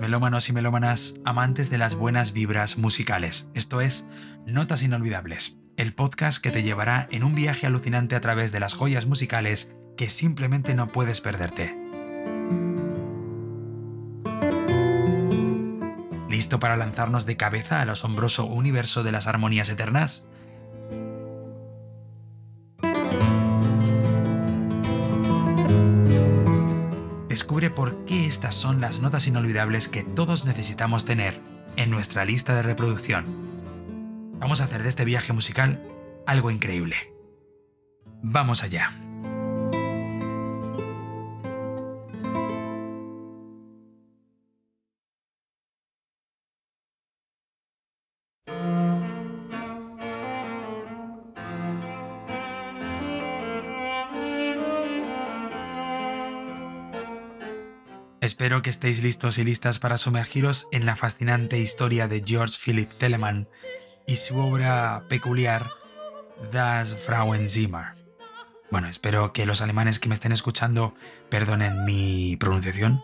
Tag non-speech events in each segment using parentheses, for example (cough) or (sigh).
melómanos y melómanas, amantes de las buenas vibras musicales. Esto es Notas Inolvidables, el podcast que te llevará en un viaje alucinante a través de las joyas musicales que simplemente no puedes perderte. ¿Listo para lanzarnos de cabeza al asombroso universo de las armonías eternas? Descubre por qué estas son las notas inolvidables que todos necesitamos tener en nuestra lista de reproducción. Vamos a hacer de este viaje musical algo increíble. Vamos allá. Espero que estéis listos y listas para sumergiros en la fascinante historia de George Philipp Telemann y su obra peculiar Das Frauenzimmer. Bueno, espero que los alemanes que me estén escuchando perdonen mi pronunciación.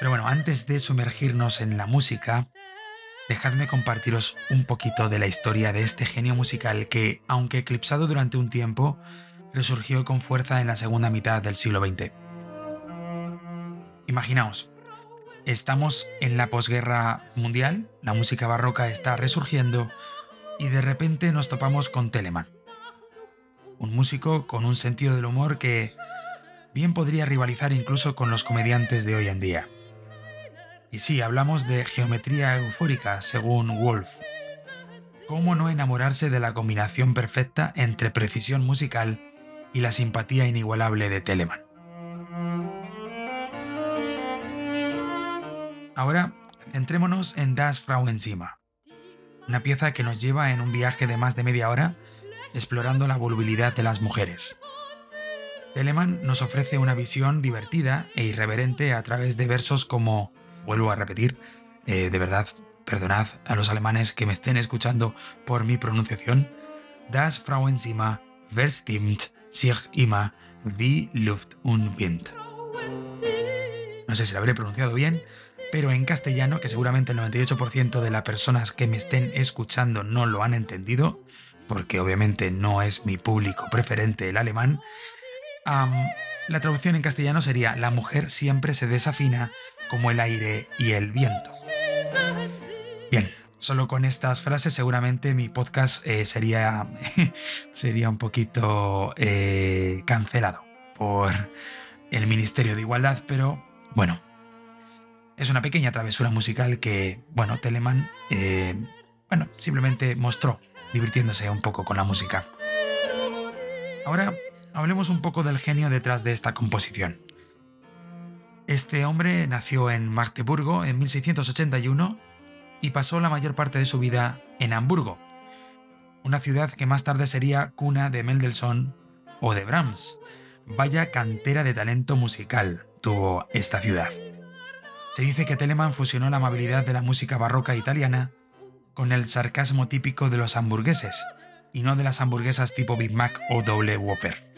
Pero bueno, antes de sumergirnos en la música, dejadme compartiros un poquito de la historia de este genio musical que, aunque eclipsado durante un tiempo, resurgió con fuerza en la segunda mitad del siglo XX. Imaginaos, estamos en la posguerra mundial, la música barroca está resurgiendo y de repente nos topamos con Telemann. Un músico con un sentido del humor que bien podría rivalizar incluso con los comediantes de hoy en día. Y sí, hablamos de geometría eufórica, según Wolf. ¿Cómo no enamorarse de la combinación perfecta entre precisión musical y la simpatía inigualable de Telemann? Ahora, centrémonos en Das Frauenzimmer, una pieza que nos lleva en un viaje de más de media hora explorando la volubilidad de las mujeres. Telemann nos ofrece una visión divertida e irreverente a través de versos como, vuelvo a repetir, eh, de verdad, perdonad a los alemanes que me estén escuchando por mi pronunciación, Das Frauenzimmer verstimmt sich immer wie Luft und Wind. No sé si lo habré pronunciado bien, pero en castellano, que seguramente el 98% de las personas que me estén escuchando no lo han entendido, porque obviamente no es mi público preferente el alemán, la traducción en castellano sería La mujer siempre se desafina como el aire y el viento. Bien, solo con estas frases seguramente mi podcast eh, sería, (laughs) sería un poquito eh, cancelado por el Ministerio de Igualdad, pero bueno, es una pequeña travesura musical que, bueno, Telemann, eh, bueno, simplemente mostró, divirtiéndose un poco con la música. Ahora hablemos un poco del genio detrás de esta composición. Este hombre nació en Magdeburgo en 1681 y pasó la mayor parte de su vida en Hamburgo, una ciudad que más tarde sería cuna de Mendelssohn o de Brahms. Vaya cantera de talento musical tuvo esta ciudad. Se dice que Telemann fusionó la amabilidad de la música barroca italiana con el sarcasmo típico de los hamburgueses, y no de las hamburguesas tipo Big Mac o Double Whopper,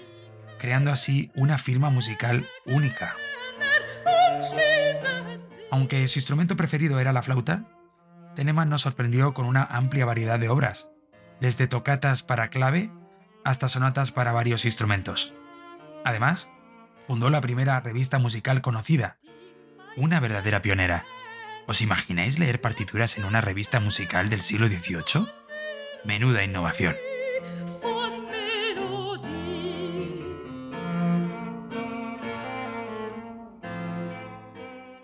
creando así una firma musical única. Aunque su instrumento preferido era la flauta, Telemann nos sorprendió con una amplia variedad de obras, desde tocatas para clave hasta sonatas para varios instrumentos. Además, fundó la primera revista musical conocida, una verdadera pionera. ¿Os imagináis leer partituras en una revista musical del siglo XVIII? Menuda innovación.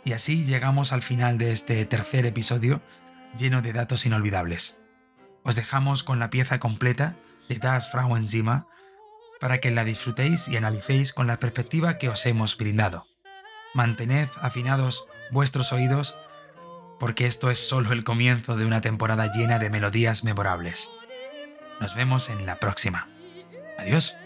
Y así llegamos al final de este tercer episodio lleno de datos inolvidables. Os dejamos con la pieza completa de Das Frauenzimmer para que la disfrutéis y analicéis con la perspectiva que os hemos brindado mantened afinados vuestros oídos, porque esto es solo el comienzo de una temporada llena de melodías memorables. Nos vemos en la próxima. Adiós.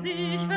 sich